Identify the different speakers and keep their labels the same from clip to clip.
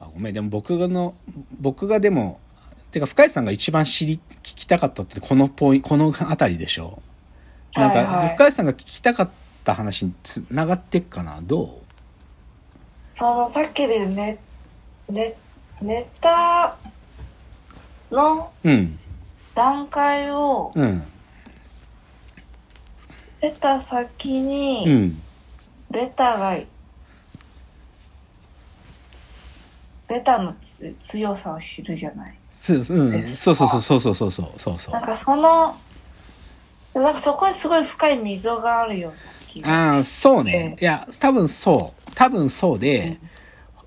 Speaker 1: あごめん。でも僕の僕がでもてか深井さんが一番知り聞きたかったってこのポイこの辺りでしょ？なんか、
Speaker 2: はいはい。
Speaker 1: 深井さんが聞きたかった話につながってっかな？どう？
Speaker 2: そのさっきでね。ねネタの
Speaker 1: うん。
Speaker 2: 段階を
Speaker 1: うん。
Speaker 2: 出た先
Speaker 1: う
Speaker 2: に
Speaker 1: ん。
Speaker 2: ベタがベタのつ強さを知るじゃない。
Speaker 1: そう,、そうそうそうそうそうそうそうそうそう。
Speaker 2: なんかそのなんかそこにすごい深い溝があるような気が
Speaker 1: ああそうね。いや多分そう。多分そうで、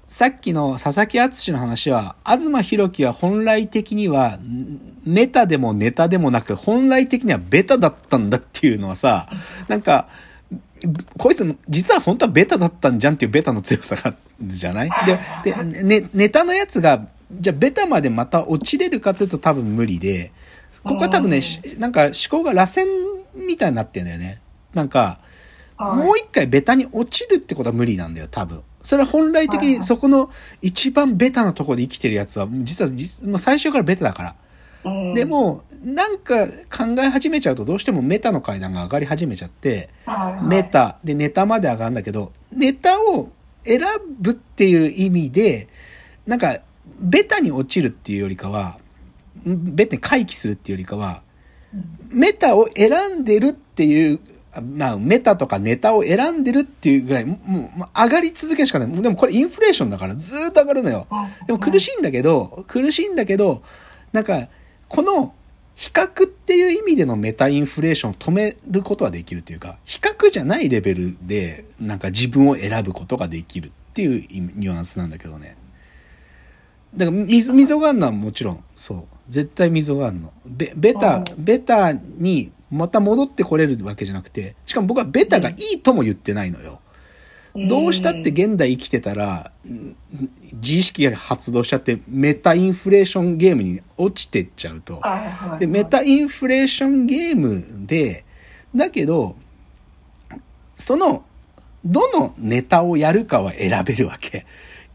Speaker 1: さっきの佐々木敦の話は、東博樹は本来的には、んメタでもネタでもなく、本来的にはベタだったんだっていうのはさ、なんか、こいつ、実は本当はベタだったんじゃんっていうベタの強さがじゃない？で、で、ね、ネタのやつが、じゃあベタまでまた落ちれるかというと多分無理で、ここは多分ね、しなんか思考が螺旋みたいになってんだよね。なんか、
Speaker 2: はい
Speaker 1: もう一回ベタに落ちるってことは無理なんだよ、多分。それは本来的にそこの一番ベタなところで生きてるやつは、実は実もう最初からベタだから。
Speaker 2: うん
Speaker 1: でも、なんか考え始めちゃうとどうしてもメタの階段が上がり始めちゃって、メタでネタまで上がるんだけど、ネタを選ぶっていう意味で、なんか、ベタに落ちるっていうよりかは、んベタに回帰するっていうよりかは、メタを選んでるっていう、あまあ、メタとかネタを選んでるっていうぐらい、もう、上がり続けるしかない。でもこれインフレーションだからずーっと上がるのよ。でも苦しいんだけど、苦しいんだけど、なんか、この、比較っていう意味でのメタインフレーションを止めることはできるというか、比較じゃないレベルで、なんか自分を選ぶことができるっていうニュアンスなんだけどね。だから、溝、溝があるのはもちろん、そう。絶対溝があるの。ベ、ベタ、ベタにまた戻ってこれるわけじゃなくて、しかも僕はベタがいいとも言ってないのよ。どうしたって現代生きてたら、ん自意識が発動しちゃって、メタインフレーションゲームに落ちてっちゃうと。で、メタインフレーションゲームで、だけど、その、どのネタをやるかは選べるわけ。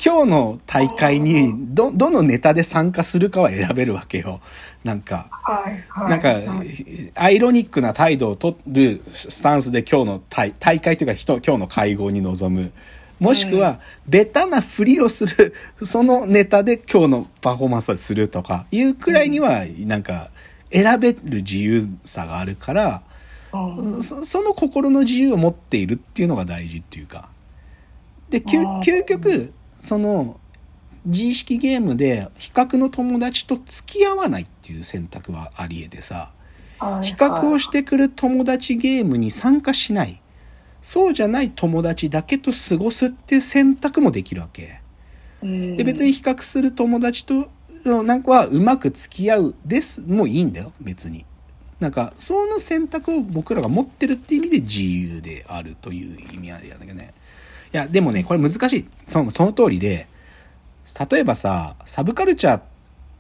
Speaker 1: 今日の大会に、ど、どのネタで参加するかは選べるわけよ。なんか。
Speaker 2: はいはい
Speaker 1: なんか
Speaker 2: はい、
Speaker 1: アイロニックな態度を取るスタンスで今日の大大会というか人、今日の会合に臨む。もしくは、ベタなふりをする、そのネタで今日のパフォーマンスをするとかいうくらいには、なんか、選べる自由さがあるから、
Speaker 2: うん
Speaker 1: そその心の自由を持っているっていうのが大事っていうか。で、究究極、その、自意識ゲームで比較の友達と付き合わないっていう選択はあり得てさ、
Speaker 2: はい
Speaker 1: 比較をしてくる友達ゲームに参加しない。そうじゃない友達だけと過ごすっていう選択もできるわけ。
Speaker 2: うん
Speaker 1: で、別に比較する友達と、なんかはうまく付き合うです、もういいんだよ、別に。なんか、その選択を僕らが持ってるっていう意味で自由であるという意味合いなんだけどね。いや、でもね、これ難しい。その、その通りで、例えばさ、サブカルチャーっ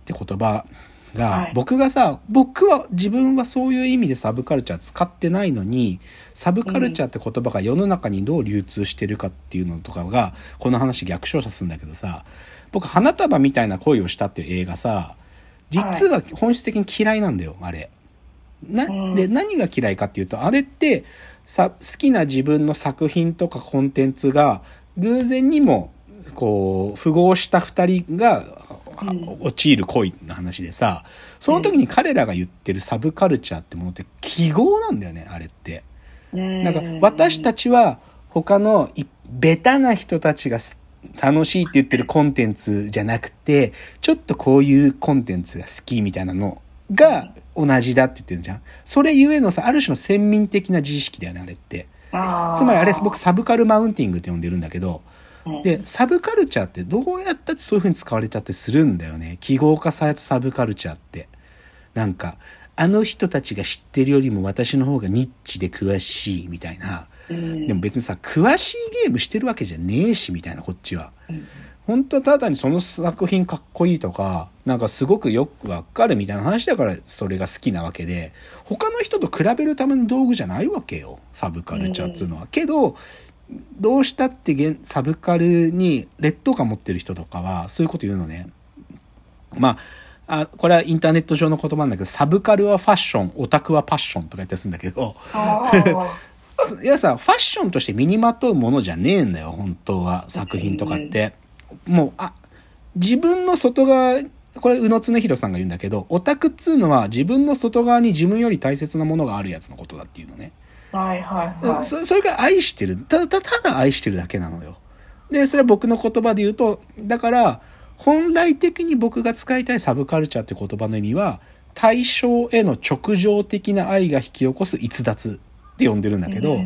Speaker 1: て言葉
Speaker 2: はい
Speaker 1: が僕がさ、僕は自分はそういう意味でサブカルチャー使ってないのにサブカルチャーって言葉が世の中にどう流通してるかっていうのとかがこの話逆照射するんだけどさ僕花束みたいな恋をしたっていう映画さ実は本質的に嫌いなんだよあれ。な
Speaker 2: うん
Speaker 1: で何が嫌いかっていうとあれってさ好きな自分の作品とかコンテンツが偶然にもこう符合した2人が
Speaker 2: うん
Speaker 1: 陥る恋の話でさその時に彼らが言ってるサブカルチャーってものって記号なんだよねあれって。なんか私たちは他のいベタな人たちがす楽しいって言ってるコンテンツじゃなくてちょっとこういうコンテンツが好きみたいなのが同じだって言ってるじゃん。それゆえのさある種の先民的な自意識だよねあれって。つまりあれ僕サブカルマウンティングって呼んでるんだけど
Speaker 2: うん。
Speaker 1: でサブカルチャーってどうやったってそういう風に使われちゃってするんだよね。記号化されたサブカルチャーって。なんかあの人たちが知ってるよりも私の方がニッチで詳しいみたいな。
Speaker 2: うん。
Speaker 1: でも別にさ詳しいゲームしてるわけじゃねえしみたいなこっちは。
Speaker 2: うん
Speaker 1: 本当はただにその作品かっこいいとかなんかすごくよくわかるみたいな話だからそれが好きなわけで他の人と比べるための道具じゃないわけよサブカルチャーっつうのは。けどどうしたって現サブカルに劣等感持ってる人とかはそういうこと言うのね。まあ、あこれはインターネット上の言葉なんだけど、サブカルはファッション、オタクはパッションとか言ったりするんだけど、
Speaker 2: あ
Speaker 1: いやさ、ファッションとして身にまとうものじゃねえんだよ、本当は。作品とかって。もう、あ、自分の外側、これ、宇野恒弘さんが言うんだけど、オタクっつうのは自分の外側に自分より大切なものがあるやつのことだっていうのね。
Speaker 2: あはいはいはい。
Speaker 1: そそれから愛してる。ただ、たただ愛してるだけなのよ。で、それは僕の言葉で言うと、だから、本来的に僕が使いたいサブカルチャーって言葉の意味は、対象への直情的な愛が引き起こす逸脱って呼んでるんだけど、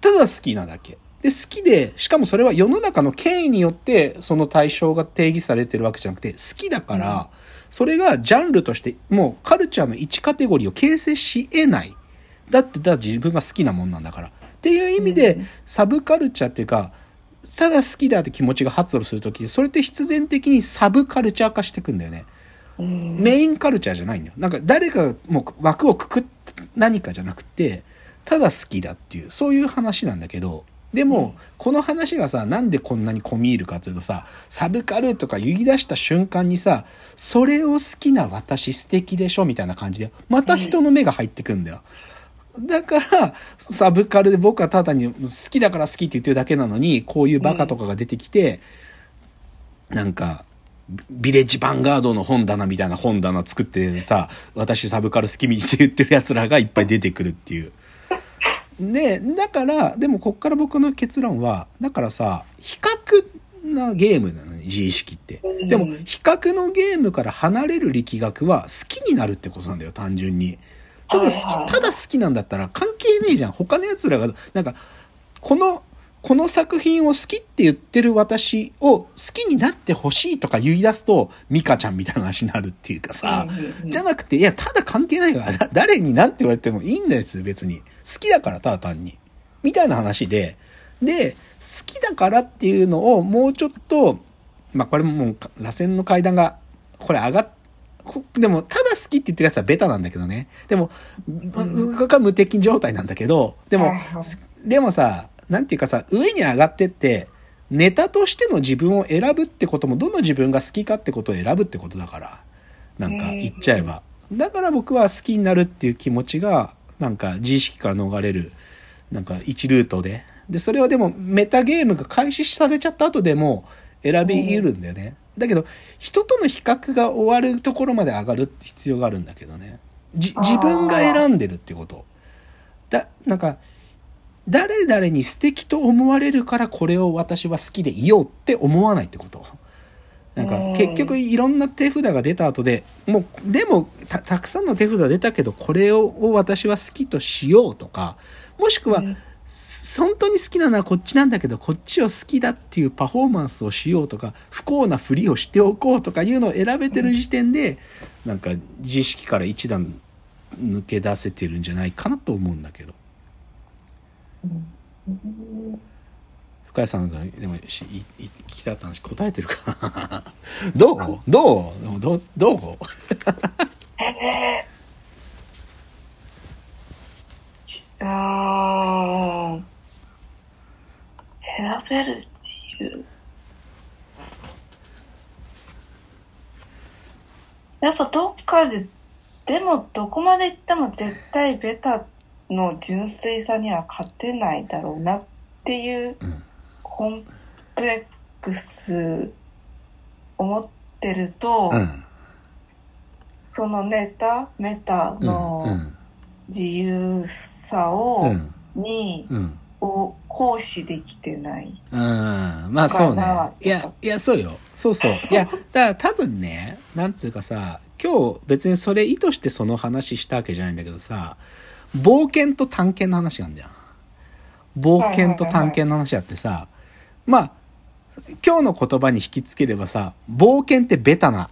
Speaker 1: ただ好きなだけ。で、好きで、しかもそれは世の中の権威によってその対象が定義されてるわけじゃなくて、好きだから、それがジャンルとして、もうカルチャーの1カテゴリーを形成し得ない。だって、だ自分が好きなもんなんだから。っていう意味で、サブカルチャーっていうか、ただ好きだって気持ちが発露するとき、それって必然的にサブカルチャー化していくんだよね。
Speaker 2: うん
Speaker 1: メインカルチャーじゃないんだよ。なんか誰かがもう枠をくくっ何かじゃなくて、ただ好きだっていう、そういう話なんだけど、でも、この話がさ、なんでこんなに込み入るかっていうとさ、サブカルとか言い出した瞬間にさ、それを好きな私素敵でしょみたいな感じで、また人の目が入ってくんだよ。だから、サブカルで僕はただに好きだから好きって言ってるだけなのに、こういうバカとかが出てきて、なんか、ビレッジヴァンガードの本棚みたいな本棚作ってさ、私サブカル好きみって言ってる奴らがいっぱい出てくるっていう。で、だから、でもこっから僕の結論は、だからさ、比較なゲームなのね、自意識って。でも、比較のゲームから離れる力学は好きになるってことなんだよ、単純に。ただ好き、ただ好きなんだったら関係ねえじゃん。他の奴らが、なんか、この、この作品を好きって言ってる私を好きになってほしいとか言い出すと、ミカちゃんみたいな話になるっていうかさ、
Speaker 2: うん
Speaker 1: じゃなくて、いや、ただ関係ないから、だ誰に何て言われてもいいんです、別に。好きだから、ただ単に。みたいな話で、で、好きだからっていうのをもうちょっと、まあこれももう、螺旋の階段が、これ上がっ、こでも、ただ好きって言ってるやつはベタなんだけどね。でも、これ無敵状態なんだけど、でもでもさ、なんていうかさ、上に上がってって、ネタとしての自分を選ぶってことも、どの自分が好きかってことを選ぶってことだから。なんか言っちゃえば。だから僕は好きになるっていう気持ちが、なんか自意識から逃れる、なんか一ルートで。で、それはでもメタゲームが開始されちゃった後でも選び得るんだよね。だけど、人との比較が終わるところまで上がるって必要があるんだけどね。じ自分が選んでるってこと。だ、なんか、誰々に素敵と思われるからこれを私は好きでいようって思わないってこと。なんか
Speaker 2: うん
Speaker 1: 結局いろんな手札が出た後でもうでもたたくさんの手札出たけどこれをを私は好きとしようとかもしくは、
Speaker 2: うん
Speaker 1: す本当に好きなのはこっちなんだけどこっちを好きだっていうパフォーマンスをしようとか不幸なふりをしておこうとかいうのを選べてる時点で、なんか自意識から一段抜け出せてるんじゃないかなと思うんだけど。深谷さん。がでもしいい聞きたかった話答えてるかなどうどうどうどう
Speaker 2: えー、あ選べる自由やっぱどっかででもどこまで行っても絶対ベタの純粋さには勝てないだろうなっていうコンプレックス思ってると、
Speaker 1: うん
Speaker 2: そのネタメタの自由さを、にを行使できてない。
Speaker 1: うん。まあそうね
Speaker 2: い
Speaker 1: やいやそうよそうそういやだから多分ねなん。つうかさ今日別にそれ意図してその話したわけじゃないん。だけどさ冒険と探検の話があるじゃん冒険と探検の話あってさまあ今日の言葉に引きつければさ冒険ってベタな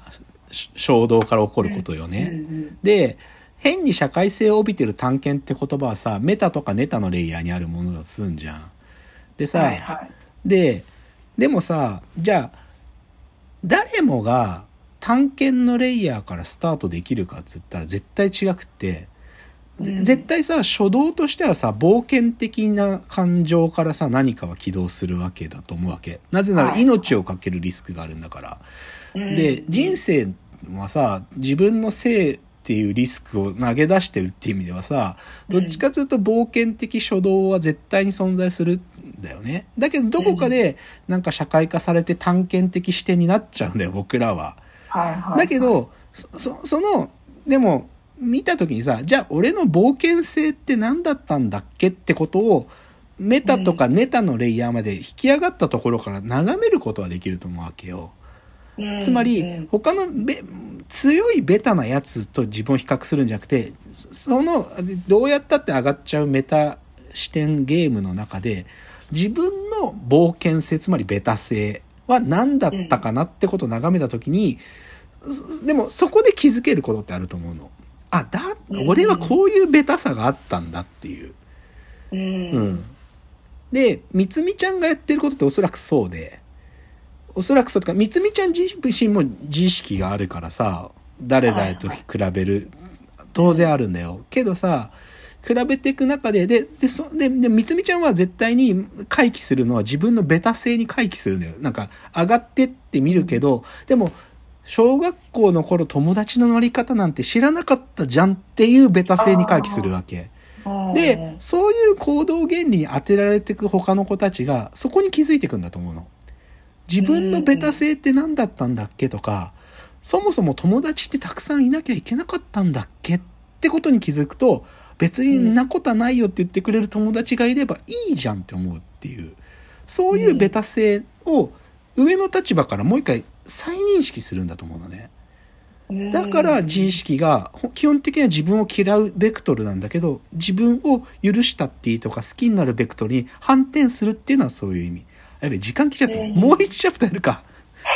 Speaker 1: し衝動から起こることよね、
Speaker 2: うんうん
Speaker 1: で、変に社会性を帯びてる探検って言葉はさ、メタとかネタのレイヤーにあるものだとすんじゃん。でさ、
Speaker 2: はいはい。
Speaker 1: で、でもさ、じゃあ、誰もが探検のレイヤーからスタートできるかっつったら絶対違くって、
Speaker 2: うん
Speaker 1: 絶対さ初動としてはさ冒険的な感情からさ何かは起動するわけだと思うわけ。なぜなら
Speaker 2: はい。
Speaker 1: 命を懸けるリスクがあるんだから、
Speaker 2: うん。
Speaker 1: で人生はさ自分の性っていうリスクを投げ出してるっていう意味ではさどっちかというと冒険的初動は絶対に存在するんだよね。だけどどこかでなんか社会化されて探検的視点になっちゃうんだよ僕らは。だけど、その、でも、見た時にさ、じゃあ俺の冒険性って何だったんだっけってことを、メタとかネタのレイヤーまで引き上がったところから眺めることはできると思うわけよ。
Speaker 2: うん
Speaker 1: つまり
Speaker 2: うん、
Speaker 1: 他のベ強いベタなやつと自分を比較するんじゃなくて、そその、どうやったって上がっちゃうメタ視点ゲームの中で、自分の冒険性、つまりベタ性は何だったかなってことを眺めたときに、すでもそこで気づけることってあると思うの。あ、だ、俺はこういうベタさがあったんだっていう。
Speaker 2: うん
Speaker 1: うん。で、みつみちゃんがやってることっておそらくそうで、おそらくそうとか、みつみちゃん自身も自意識があるからさ、誰々と比べる、当然あるんだよ。けどさ、比べていく中で、で、で、そで、で、みつみちゃんは絶対に回帰するのは自分のベタ性に回帰するんだよ。なんか、上がってって見るけど、でも、小学校の頃友達の乗り方なんて知らなかったじゃんっていうベタ性に回帰するわけ。
Speaker 2: うん
Speaker 1: で、そういう行動原理に当てられていく他の子たちが、そこに気づいていくんだと思うの。自分のベタ性って何だったんだっけとか、そもそも友達ってたくさんいなきゃいけなかったんだっけってことに気づくと、別にんなことはないよって言ってくれる友達がいればいいじゃんって思うっていう。そういうベタ性を上の立場からもう一回再認識するんだと思うのね。だから自意識がほ基本的には自分を嫌うベクトルなんだけど自分を許したっていいとか好きになるベクトルに反転するっていうのはそういう意味。やべ時間来ちゃった。
Speaker 2: うん
Speaker 1: もう一チャプターやるか。